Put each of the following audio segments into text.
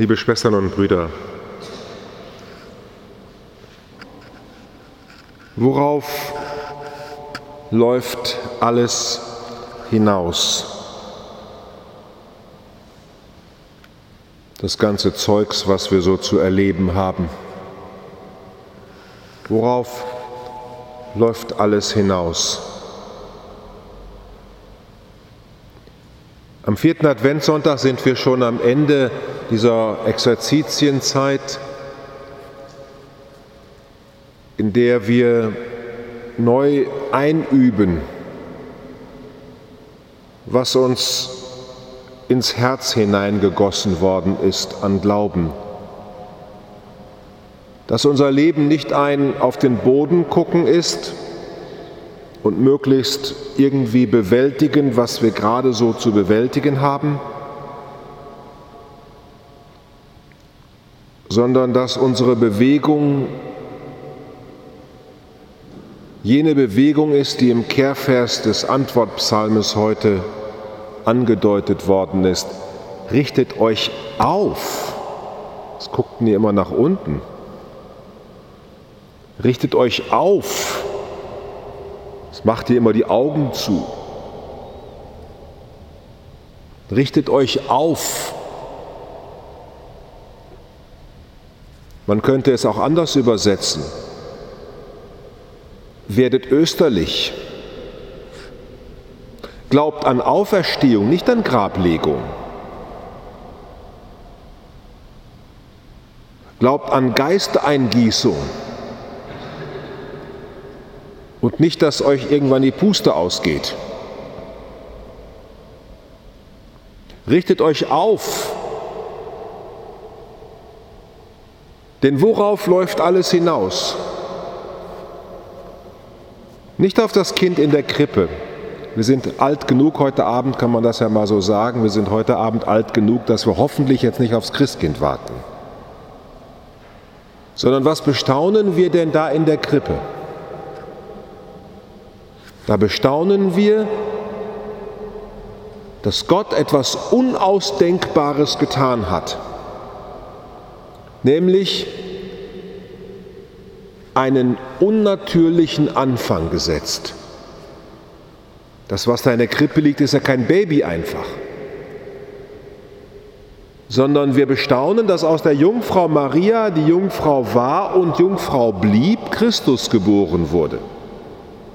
Liebe Schwestern und Brüder, worauf läuft alles hinaus? Das ganze Zeugs, was wir so zu erleben haben. Worauf läuft alles hinaus? Am vierten Adventssonntag sind wir schon am Ende dieser Exerzitienzeit, in der wir neu einüben, was uns ins Herz hineingegossen worden ist an Glauben. Dass unser Leben nicht ein auf den Boden gucken ist, und möglichst irgendwie bewältigen, was wir gerade so zu bewältigen haben, sondern dass unsere Bewegung jene Bewegung ist, die im Kehrvers des Antwortpsalmes heute angedeutet worden ist. Richtet euch auf. Es guckten ihr immer nach unten. Richtet euch auf es macht dir immer die Augen zu. Richtet euch auf. Man könnte es auch anders übersetzen. Werdet österlich. Glaubt an Auferstehung, nicht an Grablegung. Glaubt an Geisteinggießung und nicht, dass euch irgendwann die Puste ausgeht. Richtet euch auf, denn worauf läuft alles hinaus? Nicht auf das Kind in der Krippe. Wir sind alt genug, heute Abend kann man das ja mal so sagen, wir sind heute Abend alt genug, dass wir hoffentlich jetzt nicht aufs Christkind warten. Sondern was bestaunen wir denn da in der Krippe? Da bestaunen wir, dass Gott etwas Unausdenkbares getan hat, nämlich einen unnatürlichen Anfang gesetzt. Das, was da in der Krippe liegt, ist ja kein Baby einfach, sondern wir bestaunen, dass aus der Jungfrau Maria, die Jungfrau war und Jungfrau blieb, Christus geboren wurde.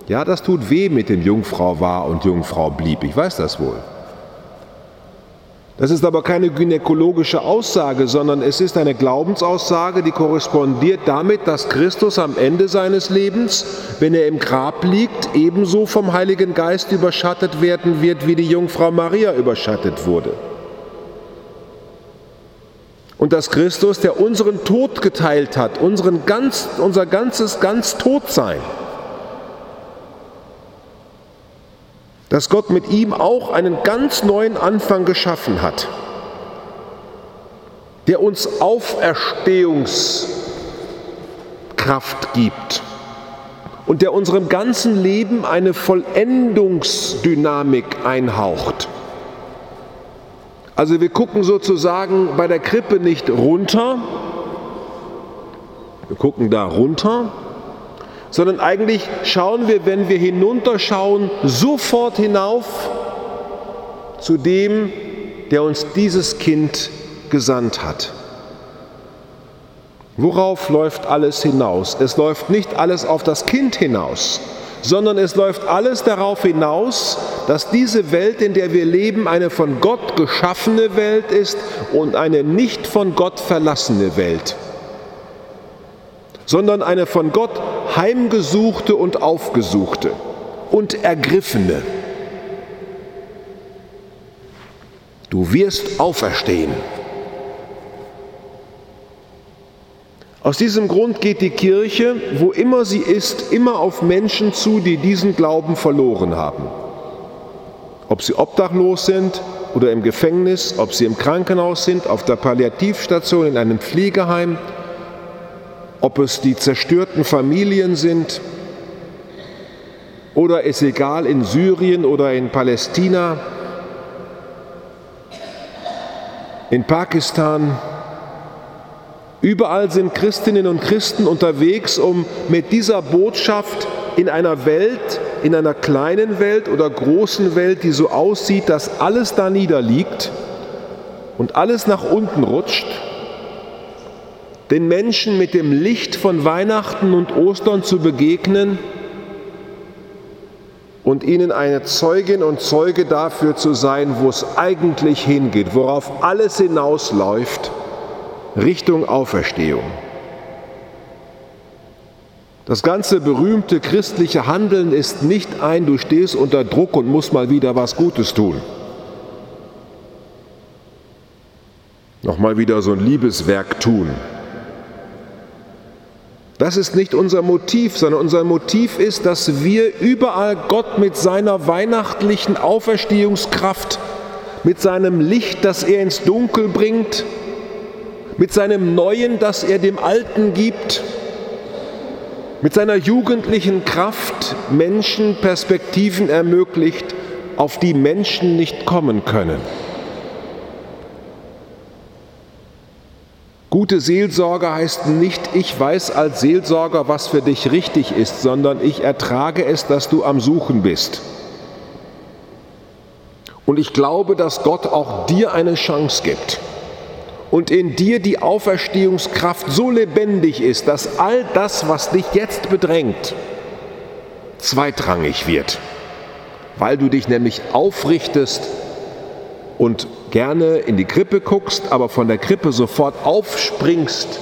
Ja, das tut weh mit dem Jungfrau war und Jungfrau blieb. Ich weiß das wohl. Das ist aber keine gynäkologische Aussage, sondern es ist eine Glaubensaussage, die korrespondiert damit, dass Christus am Ende seines Lebens, wenn er im Grab liegt, ebenso vom Heiligen Geist überschattet werden wird, wie die Jungfrau Maria überschattet wurde. Und dass Christus, der unseren Tod geteilt hat, unseren ganz, unser ganzes ganz Todsein, dass Gott mit ihm auch einen ganz neuen Anfang geschaffen hat, der uns Auferstehungskraft gibt und der unserem ganzen Leben eine Vollendungsdynamik einhaucht. Also wir gucken sozusagen bei der Krippe nicht runter, wir gucken da runter, sondern eigentlich schauen wir, wenn wir hinunterschauen, sofort hinauf zu dem, der uns dieses Kind gesandt hat. Worauf läuft alles hinaus? Es läuft nicht alles auf das Kind hinaus, sondern es läuft alles darauf hinaus, dass diese Welt, in der wir leben, eine von Gott geschaffene Welt ist und eine nicht von Gott verlassene Welt, sondern eine von Gott heimgesuchte und aufgesuchte und ergriffene. Du wirst auferstehen. Aus diesem Grund geht die Kirche, wo immer sie ist, immer auf Menschen zu, die diesen Glauben verloren haben. Ob sie obdachlos sind oder im Gefängnis, ob sie im Krankenhaus sind, auf der Palliativstation, in einem Pflegeheim, ob es die zerstörten Familien sind oder ist egal in Syrien oder in Palästina, in Pakistan, Überall sind Christinnen und Christen unterwegs, um mit dieser Botschaft in einer Welt, in einer kleinen Welt oder großen Welt, die so aussieht, dass alles da niederliegt und alles nach unten rutscht, den Menschen mit dem Licht von Weihnachten und Ostern zu begegnen und ihnen eine Zeugin und Zeuge dafür zu sein, wo es eigentlich hingeht, worauf alles hinausläuft, Richtung Auferstehung. Das ganze berühmte christliche Handeln ist nicht ein, du stehst unter Druck und musst mal wieder was Gutes tun. Nochmal wieder so ein Liebeswerk tun. Das ist nicht unser Motiv, sondern unser Motiv ist, dass wir überall Gott mit seiner weihnachtlichen Auferstehungskraft, mit seinem Licht, das er ins Dunkel bringt, mit seinem Neuen, das er dem Alten gibt, mit seiner jugendlichen Kraft Menschen Perspektiven ermöglicht, auf die Menschen nicht kommen können. Gute Seelsorge heißt nicht, ich weiß als Seelsorger, was für dich richtig ist, sondern ich ertrage es, dass du am Suchen bist. Und ich glaube, dass Gott auch dir eine Chance gibt und in dir die Auferstehungskraft so lebendig ist, dass all das, was dich jetzt bedrängt, zweitrangig wird, weil du dich nämlich aufrichtest und gerne in die Krippe guckst, aber von der Krippe sofort aufspringst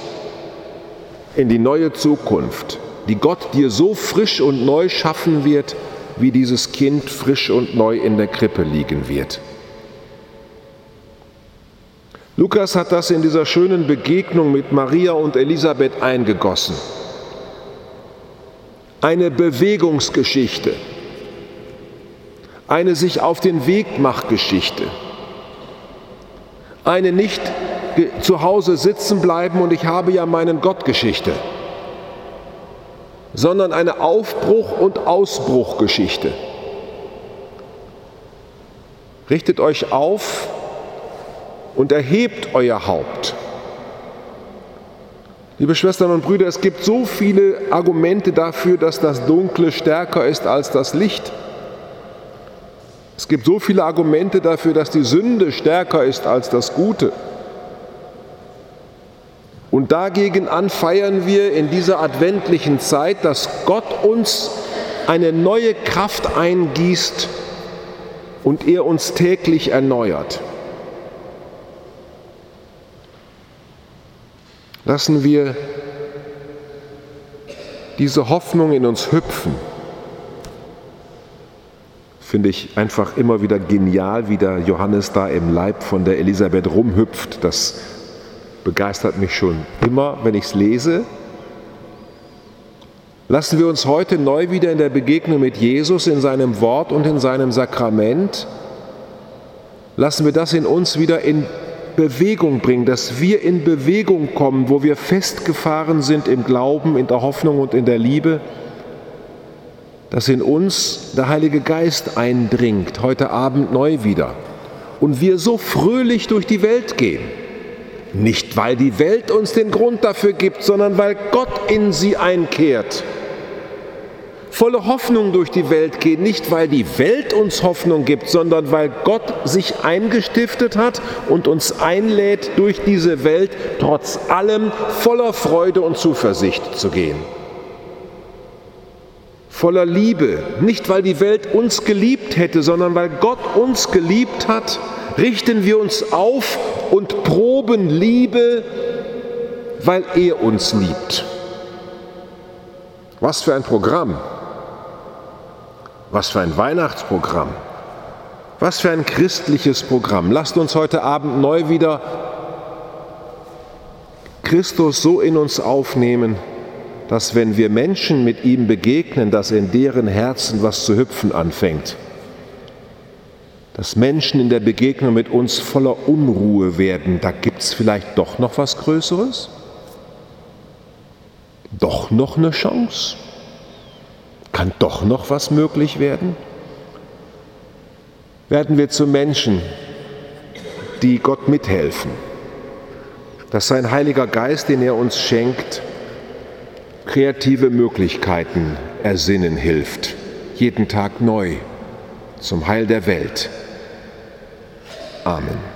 in die neue Zukunft, die Gott dir so frisch und neu schaffen wird, wie dieses Kind frisch und neu in der Krippe liegen wird. Lukas hat das in dieser schönen Begegnung mit Maria und Elisabeth eingegossen. Eine Bewegungsgeschichte, eine sich auf den Weg mach Geschichte, eine nicht zu Hause sitzen bleiben und ich habe ja meinen Gott Geschichte, sondern eine Aufbruch- und Ausbruchgeschichte. Richtet euch auf und erhebt euer Haupt. Liebe Schwestern und Brüder, es gibt so viele Argumente dafür, dass das Dunkle stärker ist als das Licht. Es gibt so viele Argumente dafür, dass die Sünde stärker ist als das Gute. Und dagegen an feiern wir in dieser adventlichen Zeit, dass Gott uns eine neue Kraft eingießt und er uns täglich erneuert. Lassen wir diese Hoffnung in uns hüpfen. Finde ich einfach immer wieder genial, wie der Johannes da im Leib von der Elisabeth rumhüpft. Das begeistert mich schon immer, wenn ich es lese. Lassen wir uns heute neu wieder in der Begegnung mit Jesus, in seinem Wort und in seinem Sakrament, lassen wir das in uns wieder in Bewegung bringen, dass wir in Bewegung kommen, wo wir festgefahren sind im Glauben, in der Hoffnung und in der Liebe, dass in uns der Heilige Geist eindringt, heute Abend neu wieder, und wir so fröhlich durch die Welt gehen. Nicht, weil die Welt uns den Grund dafür gibt, sondern weil Gott in sie einkehrt volle Hoffnung durch die Welt gehen, nicht weil die Welt uns Hoffnung gibt, sondern weil Gott sich eingestiftet hat und uns einlädt, durch diese Welt trotz allem voller Freude und Zuversicht zu gehen. Voller Liebe, nicht weil die Welt uns geliebt hätte, sondern weil Gott uns geliebt hat, richten wir uns auf und proben Liebe, weil er uns liebt. Was für ein Programm! Was für ein Weihnachtsprogramm. Was für ein christliches Programm. Lasst uns heute Abend neu wieder Christus so in uns aufnehmen, dass wenn wir Menschen mit ihm begegnen, dass in deren Herzen was zu hüpfen anfängt. Dass Menschen in der Begegnung mit uns voller Unruhe werden. Da gibt es vielleicht doch noch was Größeres? Doch noch eine Chance? Kann doch noch was möglich werden? Werden wir zu Menschen, die Gott mithelfen, dass sein Heiliger Geist, den er uns schenkt, kreative Möglichkeiten ersinnen hilft, jeden Tag neu, zum Heil der Welt. Amen.